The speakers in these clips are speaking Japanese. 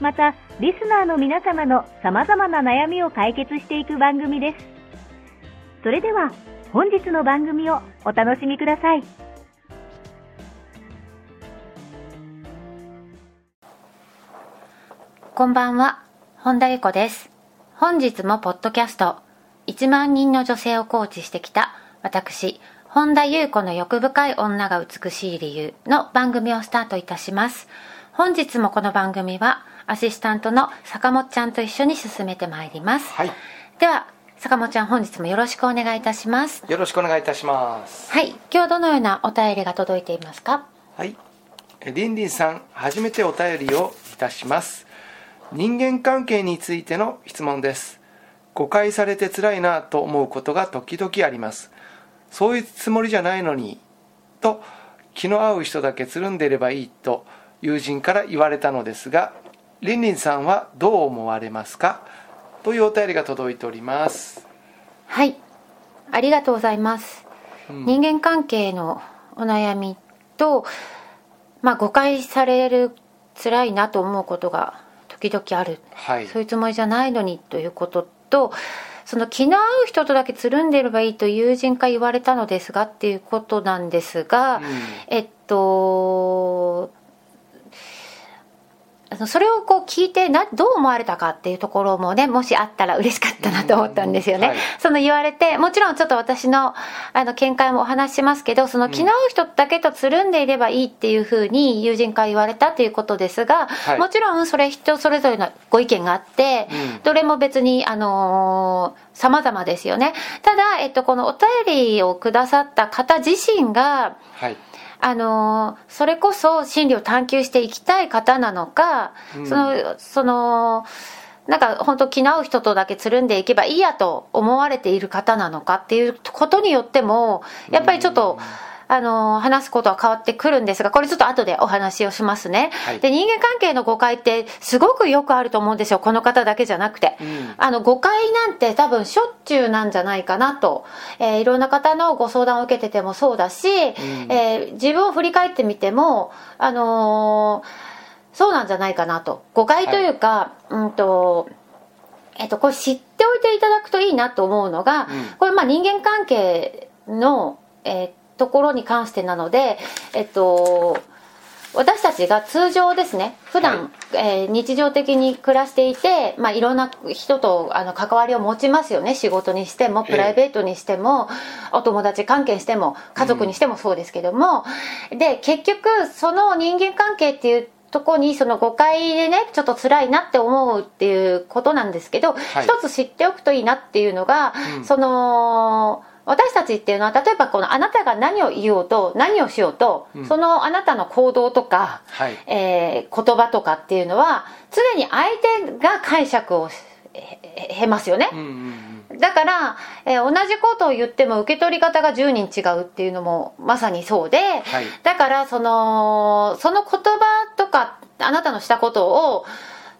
また、リスナーの皆様の様々な悩みを解決していく番組です。それでは、本日の番組をお楽しみください。こんばんは、本田由子です。本日もポッドキャスト、1万人の女性をコーチしてきた私、本田優子の欲深い女が美しい理由の番組をスタートいたします。本日もこの番組はアシスタントの坂本ちゃんと一緒に進めてまいります。はい、では、坂本ちゃん本日もよろしくお願いいたします。よろしくお願いいたします。はい、今日どのようなお便りが届いていますか？はい、えりんりんさん、初めてお便りをいたします。人間関係についての質問です。誤解されて辛いなと思うことが時々あります。そういうつもりじゃないのに、と気の合う人だけつるんでいればいいと友人から言われたのですが、りんりんさんはどう思われますか？というお便りが届いております。はい、ありがとうございます。うん人間関係のお悩みと、まあ、誤解される辛いなと思うことが時々ある、はい。そういうつもりじゃないのにということとその気の合う人とだけつるんでればいいと友人から言われたのですがっていうことなんですが、うんえっとそれをこう聞いてなどう思われたかっていうところもねもしあったら嬉しかったなと思ったんですよね。うんはいその言われてもちろんちょっと私のあの見解もお話ししますけどその気の合う人だけとつるんでいればいいっていうふうに友人から言われたっていうことですが、はいもちろんそれ人それぞれのご意見があって、うんどれも別にあのー様々ですよね。ただ、えっと、このお便りをくださった方自身がはい。あのーそれこそ真理を探求していきたい方なのか、うん。そのそのなんか本当気の合う人とだけつるんでいけばいいやと思われている方なのかっていうことによってもやっぱりちょっと、あのー話すことは変わってくるんですがこれちょっと後でお話をしますね、はい。で人間関係の誤解ってすごくよくあると思うんですよこの方だけじゃなくて、うん。あの誤解なんて多分しょっちゅうなんじゃないかなと、えーいろんな方のご相談を受けててもそうだし、えー自分を振り返ってみても、あのーそうなんじゃないかなと。誤解というか、うんとえっと、これ知っておいていただくといいなと思うのが、うん。これまあ人間関係の、えーところに関してなので、えっと、私たちが通常ですね普段、えー日常的に暮らしていて、まあ、いろんな人とあの関わりを持ちますよね仕事にしてもええ。プライベートにしても、お友達関係しても家族にしてもそうですけども、で結局その人間関係っていうとこにその誤解でねちょっと辛いなって思うっていうことなんですけど、はい。一つ知っておくといいなっていうのが、うん。その私たちっていうのは例えばこのあなたが何を言おうと何をしようと、うんそのあなたの行動とか、はい。えー言葉とかっていうのは常に相手が解釈をへますよねうん、うんうん。だから、えー同じことを言っても受け取り方が10人違うっていうのもまさにそうで、はい。だからそのその言葉とかあなたのしたことを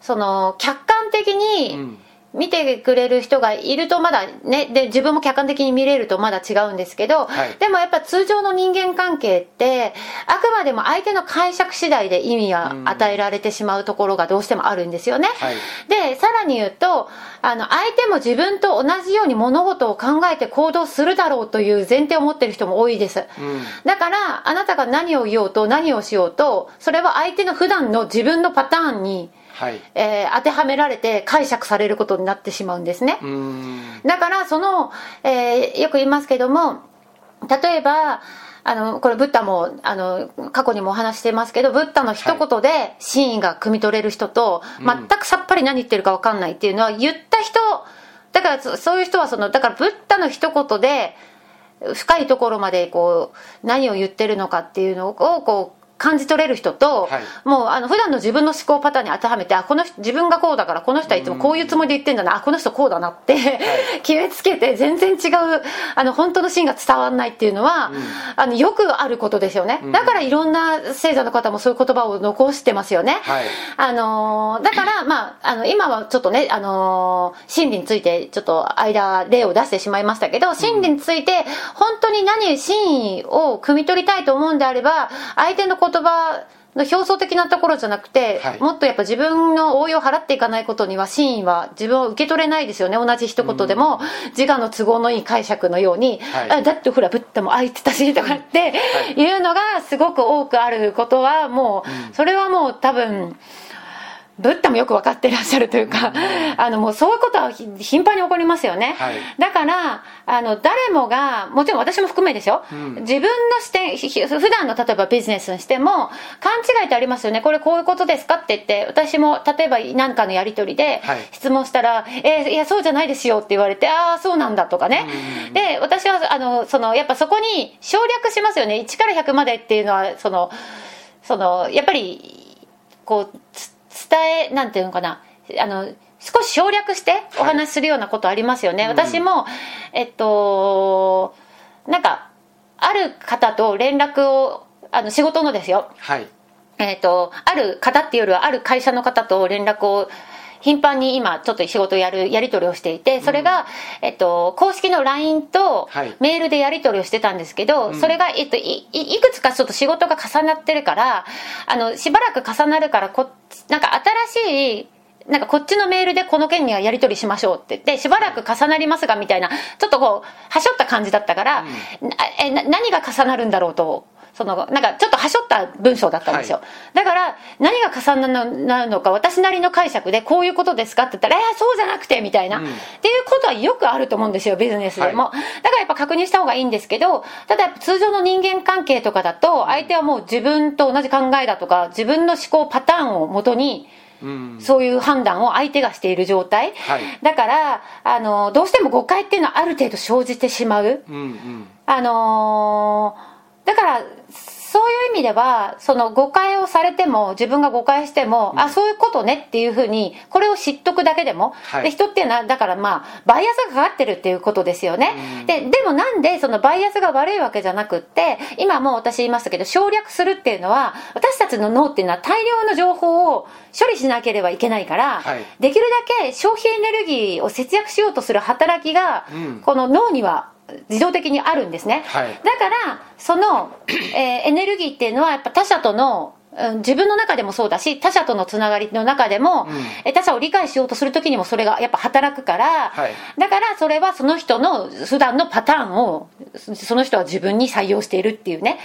その客観的うにん。見てくれる人がいるとまだねで自分も客観的に見れるとまだ違うんですけど、はいでもやっぱ通常の人間関係ってあくまでも相手の解釈次第で意味が与えられてしまうところがどうしてもあるんですよね。はい。でさらに言うとあの相手も自分と同じように物事を考えて行動するだろうという前提を持ってる人も多いです。うん。だからあなたが何を言おうと何をしようとそれは相手の普段の自分のパターンにはい。えー当てはめられて解釈されることになってしまうんですね、だからその、えーよく言いますけども例えばあのこれブッダもあの過去にもお話ししてますけどブッダの一言で真意が汲み取れる人と、全くさっぱり何言ってるか分かんないっていうのは言った人だからそそういう人はそのだからブッダの一言で深いところまでこう何を言ってるのかっていうのをこう感じ取れる人と、はい。もうあの普段の自分の思考パターンに当てはめてあこの人自分がこうだからこの人はいつもこういうつもりで言ってんだな、あこの人こうだなって、決めつけて全然違うあの本当の芯が伝わらないっていうのは、あのよくあることですよね、だからいろんな星座の方もそういう言葉を残してますよね、はい。あのーだから、まあ、あの今はちょっとね、あのー真理についてちょっと間例を出してしまいましたけど真理について本当に何真意を汲み取りたいと思うんであれば相手の言葉の表層的なところじゃなくて、はい。もっとやっぱ自分の応用を払っていかないことには真意は自分を受け取れないですよね。同じ一言でも、自我の都合のいい解釈のように、はい。あだってほらブッダもああ言ってたしとかってい。うのがすごく多くあることはもう、それはもう多分ブッダもよく分かってらっしゃるというか、あのもうそういうことはひ頻繁に起こりますよね、はい。だからあの誰もがもちろん私も含めですよ、自分の視点普段の例えばビジネスにしても勘違いってありますよね。これこういうことですかって言って私も例えば何かのやり取りではい。質問したら「えーいやそうじゃないですよ」って言われて「ああそうなんだ」とかね、で私はあのそのやっぱそこに省略しますよね。1から100までっていうのはそのそのやっぱりこうつ伝えなんていうのかな。あの少し省略してお話しするようなことありますよね、私もえっとなんかある方と連絡をあの仕事のですよ。はい。えっとある方っていうよりはある会社の方と連絡を頻繁に今ちょっと仕事をやるやり取りをしていてそれが、えっと、公式の LINE とはい。メールでやり取りをしてたんですけど、それが、えっと、いいいくつかちょっと仕事が重なってるからあのしばらく重なるからこなんか新しいなんかこっちのメールでこの件にはやり取りしましょうって言ってしばらく重なりますがみたいなちょっとこうはしょった感じだったから、なえな何が重なるんだろうとそのなんかちょっとはしょった文章だったんですよ、はだから何が重なるのか私なりの解釈でこういうことですかって言ったら「いやそうじゃなくて」みたいな、っていうことはよくあると思うんですよビジネスでも、だからやっぱ確認した方がいいんですけどただやっぱ通常の人間関係とかだと相手はもう自分と同じ考えだとか自分の思考パターンをもとにうん。そういう判断を相手がしている状態、はい。だからあのどうしても誤解っていうのはある程度生じてしまう、うんうん。あのーだからそういう意味ではその誤解をされても自分が誤解しても、あそういうことねっていうふうにこれを知っとくだけでも、はい。で人っていうのはだからまあバイアスがかかってるっていうことですよね、ででもなんでそのバイアスが悪いわけじゃなくって今もう私言いましたけど省略するっていうのは私たちの脳っていうのは大量の情報を処理しなければいけないから、はい。できるだけ消費エネルギーを節約しようとする働きが、うん。この脳には自動的にあるんですね、はい。だからその、えーエネルギーっていうのはやっぱ他者とのうん自分の中でもそうだし他者とのつながりの中でも、うん。え他者を理解しようとする時にもそれがやっぱ働くから、はい。だからそれはその人の普段のパターンをその人は自分に採用しているっていうね。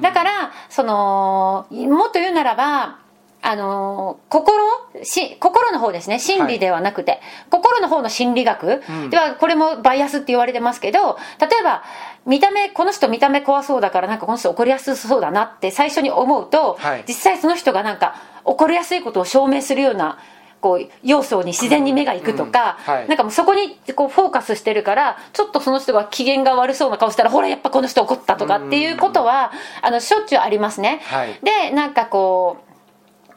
だからそのもっと言うならばあの心？し心の方ですね。心理ではなくて、心の方の心理学、うん。ではこれもバイアスって言われてますけど例えば見た目この人見た目怖そうだからなんかこの人怒りやすそうだなって最初に思うと、はい。実際その人がなんか怒りやすいことを証明するようなこう要素に自然に目がいくとか、うんはい。なんかもうそこにこうフォーカスしてるからちょっとその人が機嫌が悪そうな顔したらほらやっぱこの人怒ったとかっていうことはあのしょっちゅうありますね、はい。でなんかこう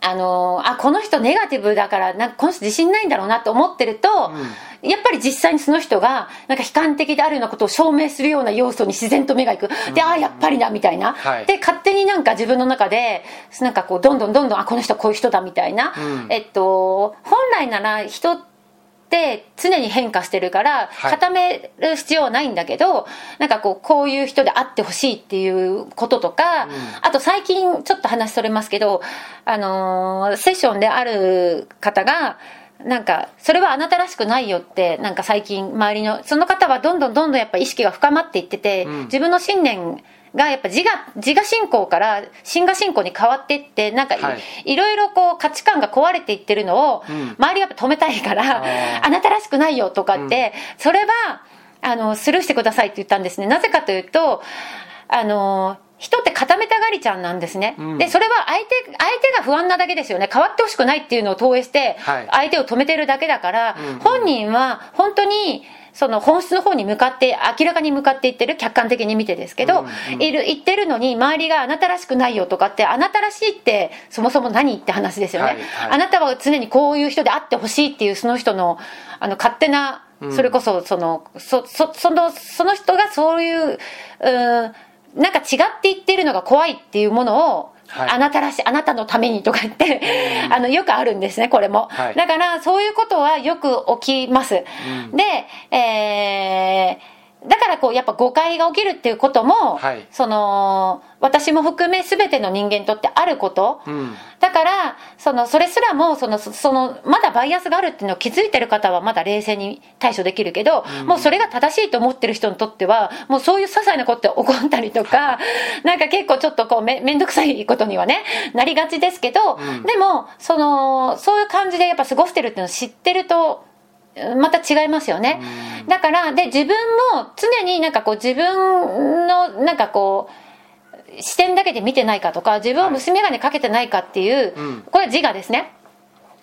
あのあこの人ネガティブだからなんかこの人自信ないんだろうなって思ってると、やっぱり実際にその人がなんか悲観的であるようなことを証明するような要素に自然と目がいく。で、ああやっぱりだみたいな、はい。で勝手になんか自分の中でなんかこうどんどんどんどんあこの人はこういう人だみたいな、うん。えっと本来なら人って常に変化してるからはい。固める必要はないんだけど、なんかこうこういう人であってほしいっていうこととか、あと最近ちょっと話それますけど、あのーセッションである方がなんかそれはあなたらしくないよってなんか最近周りのその方はどんどんどんどんやっぱ意識が深まっていってて、うん。自分の信念がやっぱ自我自我信仰から真我信仰に変わっていってなんかい,、はい。ろいろこう価値観が壊れていってるのを、うん。周りがやっぱ止めたいからあなたらしくないよとかって、それはあのスルーしてくださいって言ったんですね。なぜかというとあの人って固めたがりちゃんなんですね、うん。でそれは相手相手が不安なだけですよね。変わってほしくないっていうのを投影してはい。相手を止めてるだけだから、うん。本人は本当にその本質の方に向かって明らかに向かっていってる客観的に見てですけど、うんうん。いる言ってるのに周りがあなたらしくないよとかってあなたらしいってそもそも何って話ですよね、はいはい。あなたは常にこういう人であってほしいっていうその人のあの勝手なうん。それこそそのそそそのその人がそういううんなんか違って言ってるのが怖いっていうものを、はい。あなたらしいあなたのためにとか言って、あのよくあるんですねこれも、はい。だからそういうことはよく起きます、うん。で、えーだからこうやっぱ誤解が起きるっていうことも、はい。その私も含め全ての人間にとってあること、うん。だからそのそれすらもそのそそのまだバイアスがあるっていうのを気づいてる方はまだ冷静に対処できるけど、もうそれが正しいと思ってる人にとってはもうそういう些細なことって起こったりとか、なんか結構ちょっとこうめめんどくさいことにはねなりがちですけど、うん。でもそのそういう感じでやっぱ過ごしてるっていうのを知ってるとうんまた違いますよね、だからで自分も常になんかこう自分のなんかこう視点だけで見てないかとか自分を虫眼鏡かけてないかっていう、うん。これは自我ですね。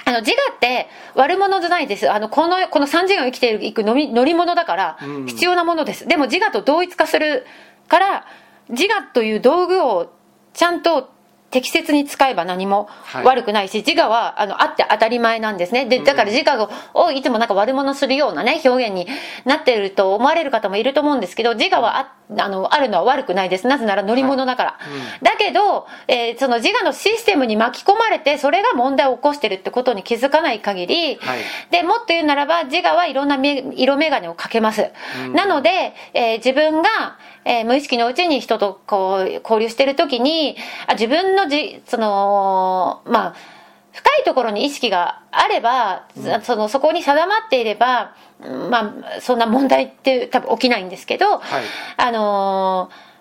あの自我って悪者じゃないです。あのこのこの3次元を生きていく乗り乗り物だからうん。必要なものです、でも自我と同一化するから自我という道具をちゃんと適切に使えば何もはい。悪くないし、自我はあのあって当たり前なんですね。でだから自我をいつもなんか悪者するようなね表現になっていると思われる方もいると思うんですけど自我はああのあるのは悪くないです。なぜなら乗り物だから、だけど、えーその自我のシステムに巻き込まれてそれが問題を起こしてるってことに気づかない限り、はい。でもっと言うならば自我はいろんなめ色眼鏡をかけます、なので、えー自分が、えー無意識のうちに人とこう交流してる時にあ自分のじそのまあ深いところに意識があれば、そのそこに定まっていれば、うんまあ、そんな問題って多分起きないんですけど、はい。あのー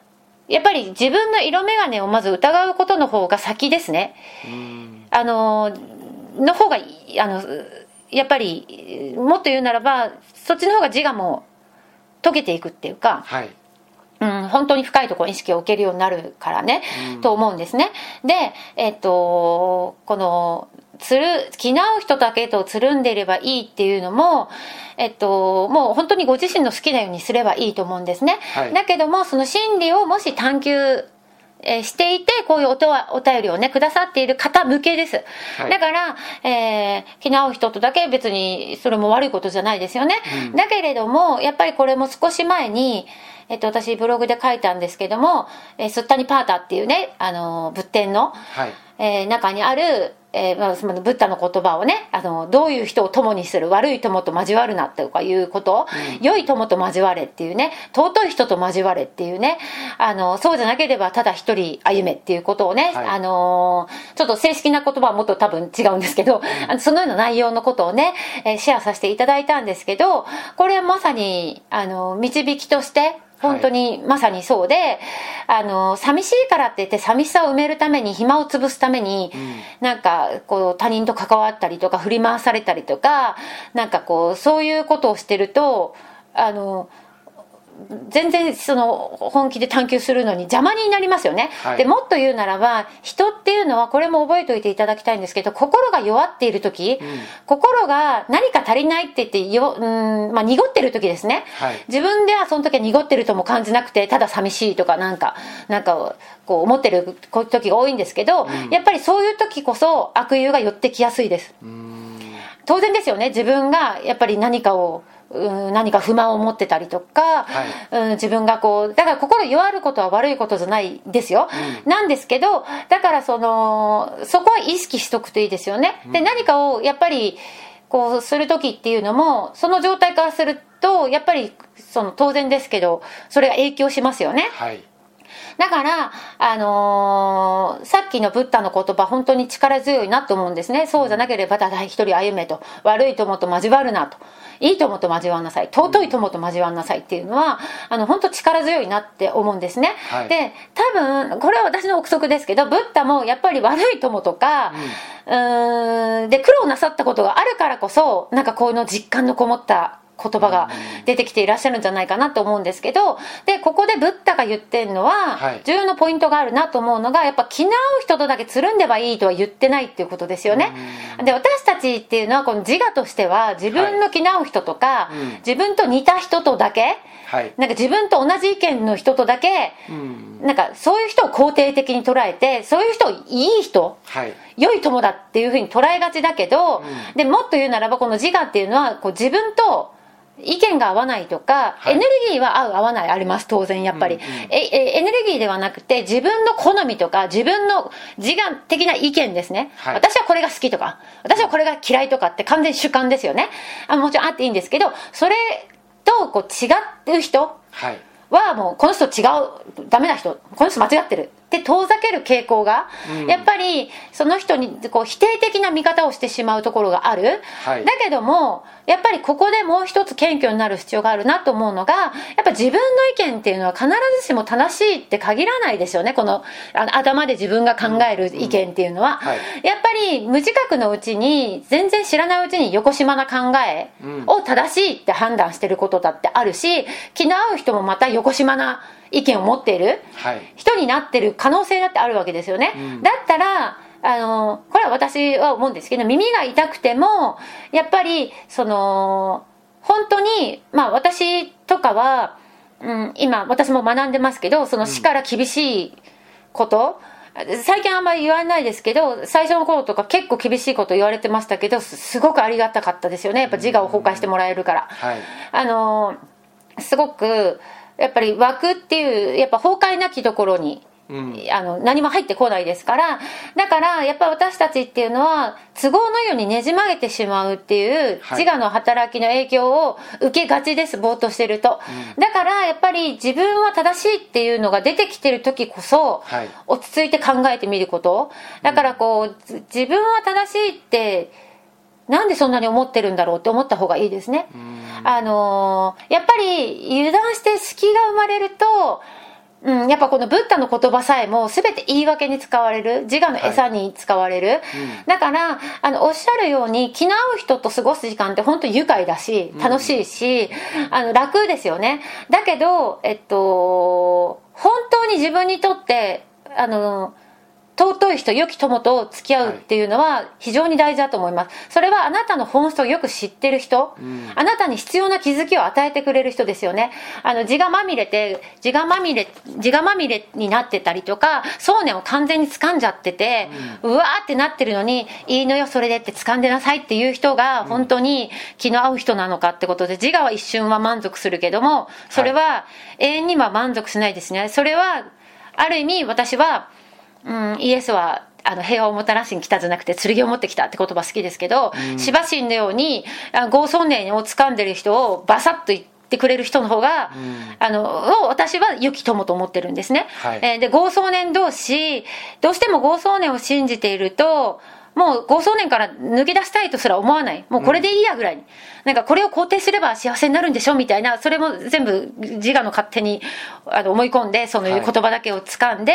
やっぱり自分の色眼鏡をまず疑うことの方が先ですね。うん。あのーの方がいいあのやっぱりもっと言うならばそっちの方が自我も解けていくっていうか、はいうん、本当に深いところに意識を置けるようになるからね、と思うんですね。でえっとこのつる気の合う人だけとつるんでいればいいっていうのもえっともう本当にご自身の好きなようにすればいいと思うんですね、はい。だけどもその心理をもし探求えーしていてこういうおとわお便りをねくださっている方向けです、はい。だから、えー気の合う人とだけ別にそれも悪いことじゃないですよね、うん。だけれどもやっぱりこれも少し前にえっと、私ブログで書いたんですけども、えースッタニパータっていうね、あの仏典の、はい。えー中にある、えーまあ、そのブッダの言葉をねあのどういう人を友にする悪い友と交わるなとかいうこと、良い友と交われっていうね尊い人と交われっていうねあのそうじゃなければただ一人歩めっていうことをね、はい。あのーちょっと正式な言葉はもっと多分違うんですけど、あのそのような内容のことをね、えーシェアさせていただいたんですけどこれはまさにあの導きとして本当にまさにそうで、あの寂しいからって言って寂しさを埋めるために暇を潰すために、なんかこう他人と関わったりとか振り回されたりとかなんかこうそういうことをしてるとあの全然その本気で探求するのに邪魔になりますよね、はい。でもっと言うならば人っていうのはこれも覚えておいていただきたいんですけど心が弱っている時、心が何か足りないって言ってよ、うんまあ、濁ってる時ですね、はい。自分ではその時は濁ってるとも感じなくてただ寂しいとかなんかなんかこう思ってる時が多いんですけど、やっぱりそういう時こそ悪友が寄ってきやすいです。当然ですよね。自分がやっぱり何かをうん何か不満を持ってたりとか、うん、自分がこうだから心弱ることは悪いことじゃないですよ、なんですけどだからそのそこは意識しとくといいですよね、で何かをやっぱりこうする時っていうのもその状態からするとやっぱりその当然ですけどそれが影響しますよね。はいだから、あのーさっきのブッダの言葉本当に力強いなと思うんですね。そうじゃなければただ一人歩めと。悪い友と交わるなと。いい友と交わんなさい。尊い友と交わんなさいっていうのはあの本当力強いなって思うんですね、はい。で多分これは私の憶測ですけどブッダもやっぱり悪い友とか、うーんで苦労なさったことがあるからこそなんかこういうの実感のこもった言葉が出てきていらっしゃるんじゃないかなと思うんですけどでここでブッダが言ってるのは、はい。重要なポイントがあるなと思うのがやっぱ気の合う人とだけつるんではいいとは言ってないっていうことですよね。で私たちっていうのはこの自我としては自分の気の合う人とか、うん。自分と似た人とだけはい。なんか自分と同じ意見の人とだけうん。なんかそういう人を肯定的に捉えてそういう人をいい人はい。良い友だっていうふうに捉えがちだけど、うん。でもっと言うならばこの自我っていうのはこう自分と意見が合わないとか、はい。エネルギーは合う合わないあります当然やっぱり、うんうん。ええエネルギーではなくて自分の好みとか自分の自我的な意見ですね、はい。私はこれが好きとか私はこれが嫌いとかって完全に主観ですよね。あもちろんあっていいんですけどそれとこう違う人はい。はもうこの人違うダメな人この人間違ってるって遠ざける傾向が、うん。やっぱりその人にこう否定的な見方をしてしまうところがある、はい。だけどもやっぱりここでもう一つ謙虚になる必要があるなと思うのがやっぱ自分の意見っていうのは必ずしも正しいって限らないですよね。このあの頭で自分が考える意見っていうのは、はい。やっぱり無自覚のうちに全然知らないうちに横島な考えを正しいって判断してることだってあるし気の合う人もまた横島な意見を持っているはい。人になってる可能性だってあるわけですよね、うん。だったらあのこれは私は思うんですけど耳が痛くてもやっぱりその本当にまあ私とかは、うん、今私も学んでますけどその死から厳しいこと、最近あんまり言わないですけど最初の頃とか結構厳しいこと言われてましたけどすすごくありがたかったですよね。やっぱ自我を崩壊してもらえるから。はい。あのすごくやっぱり枠っていうやっぱ崩壊なきところに、うん。あの何も入ってこないですからだからやっぱ私たちっていうのは都合のようにねじ曲げてしまうっていうはい。自我の働きの影響を受けがちですぼーっとしてると、だからやっぱり自分は正しいっていうのが出てきてる時こそ、はい。落ち着いて考えてみること。だからこう、ず自分は正しいってなんでそんなに思ってるんだろうって思った方がいいですね。あのーやっぱり油断して隙が生まれると、うん、やっぱこのブッダの言葉さえも全て言い訳に使われる。自我の餌に使われる、だからあのおっしゃるように気の合う人と過ごす時間って本当愉快だし楽しいし、あの楽ですよね。だけどえっと本当に自分にとってあの尊い人良き友と付き合うっていうのは非常に大事だと思います。それはあなたの本質をよく知ってる人、あなたに必要な気づきを与えてくれる人ですよね。あの自我まみれて自我まみれ自我まみれになってたりとか想念を完全に掴んじゃってて、うわーってなってるのにいいのよそれでって掴んでなさいっていう人が本当に気の合う人なのかってことで自我は一瞬は満足するけどもそれは永遠には満足しないですね。それはある意味私はうん、イエスはあの平和をもたらしに来たじゃなくて剣を持ってきたって言葉好きですけど、シバ神のようにあ豪壮年を掴んでる人をバサッと言ってくれる人の方が、あのを私は良き友と思ってるんですね、はい。えーで豪壮年同士どうしても豪壮年を信じているともう豪壮年から抜け出したいとすら思わない。もうこれでいいやぐらいに、なんかこれを肯定すれば幸せになるんでしょみたいな。それも全部自我の勝手にあの思い込んでそのいう言葉だけを掴んで、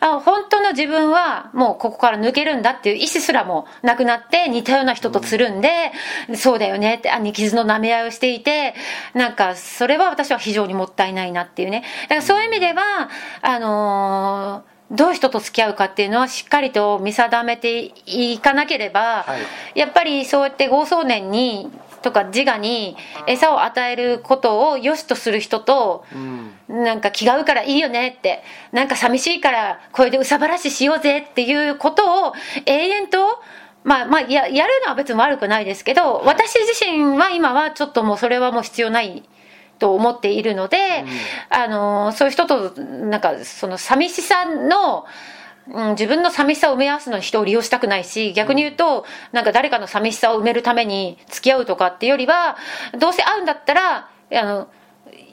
あ本当の自分はもうここから抜けるんだっていう意思すらもなくなって似たような人とつるんで、そうだよねって兄傷の舐め合いをしていてなんかそれは私は非常にもったいないなっていうね。だからそういう意味ではあのーどういう人と付き合うかっていうのはしっかりと見定めていかなければ、はい。やっぱりそうやって豪壮年にとか自我に餌を与えることを良しとする人と、うん。なんか気が合うからいいよねってなんか寂しいからこれで憂さ晴らししようぜっていうことを永遠とまあまあややるのは別に悪くないですけど、私自身は今はちょっともうそれはもう必要ないと思っているので、あのそういう人となんかその寂しさのうん、自分の寂しさを埋め合わすのに人を利用したくないし逆に言うとなんか誰かの寂しさを埋めるために付き合うとかっていうよりはどうせ会うんだったらあの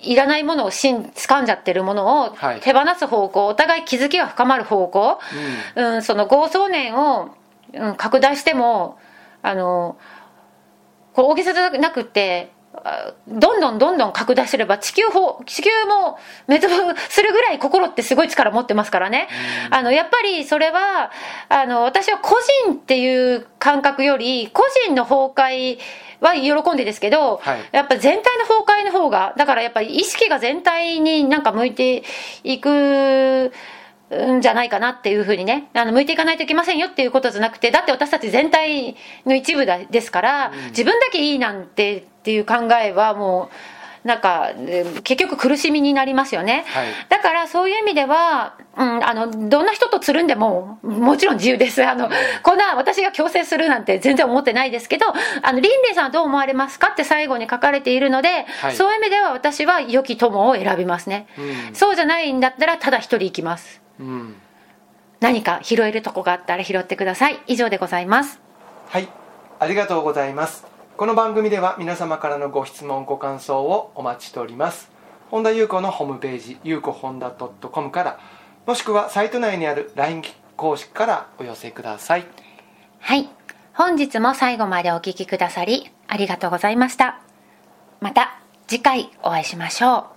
いらないものをしん掴んじゃってるものをはい。手放す方向、お互い気づきが深まる方向、うん。その合想念を、うん、拡大してもあのこう大げさじゃなくってあどんどんどんどん拡大すれば地球法地球も滅亡するぐらい心ってすごい力持ってますからね、あのやっぱりそれはあの私は個人っていう感覚より個人の崩壊は喜んでですけど、はい。やっぱ全体の崩壊の方がだからやっぱり意識が全体になんか向いていくんじゃないかなっていうふうにね、あの、向いていかないといけませんよっていうことじゃなくて、だって私たち全体の一部だですから、自分だけいいなんてっていう考えはもう、なんか、えー結局苦しみになりますよね。はいだからそういう意味では、うん、あの、どんな人とつるんでも、もちろん自由です。あの、こんな私が強制するなんて全然思ってないですけど、あの、リンレイさんはどう思われますか？って最後に書かれているので、はいそういう意味では私は良き友を選びますね。うんそうじゃないんだったら、ただ一人行きます。うん何か拾えるとこがあったら拾ってください。以上でございます。はい、ありがとうございます。この番組では皆様からのご質問、ご感想をお待ちしております。本田裕子のホームページ、ゆうこ本田 .com から、もしくはサイト内にある LINE 公式からお寄せください。はい。本日も最後までお聴きくださり、ありがとうございました。また次回お会いしましょう。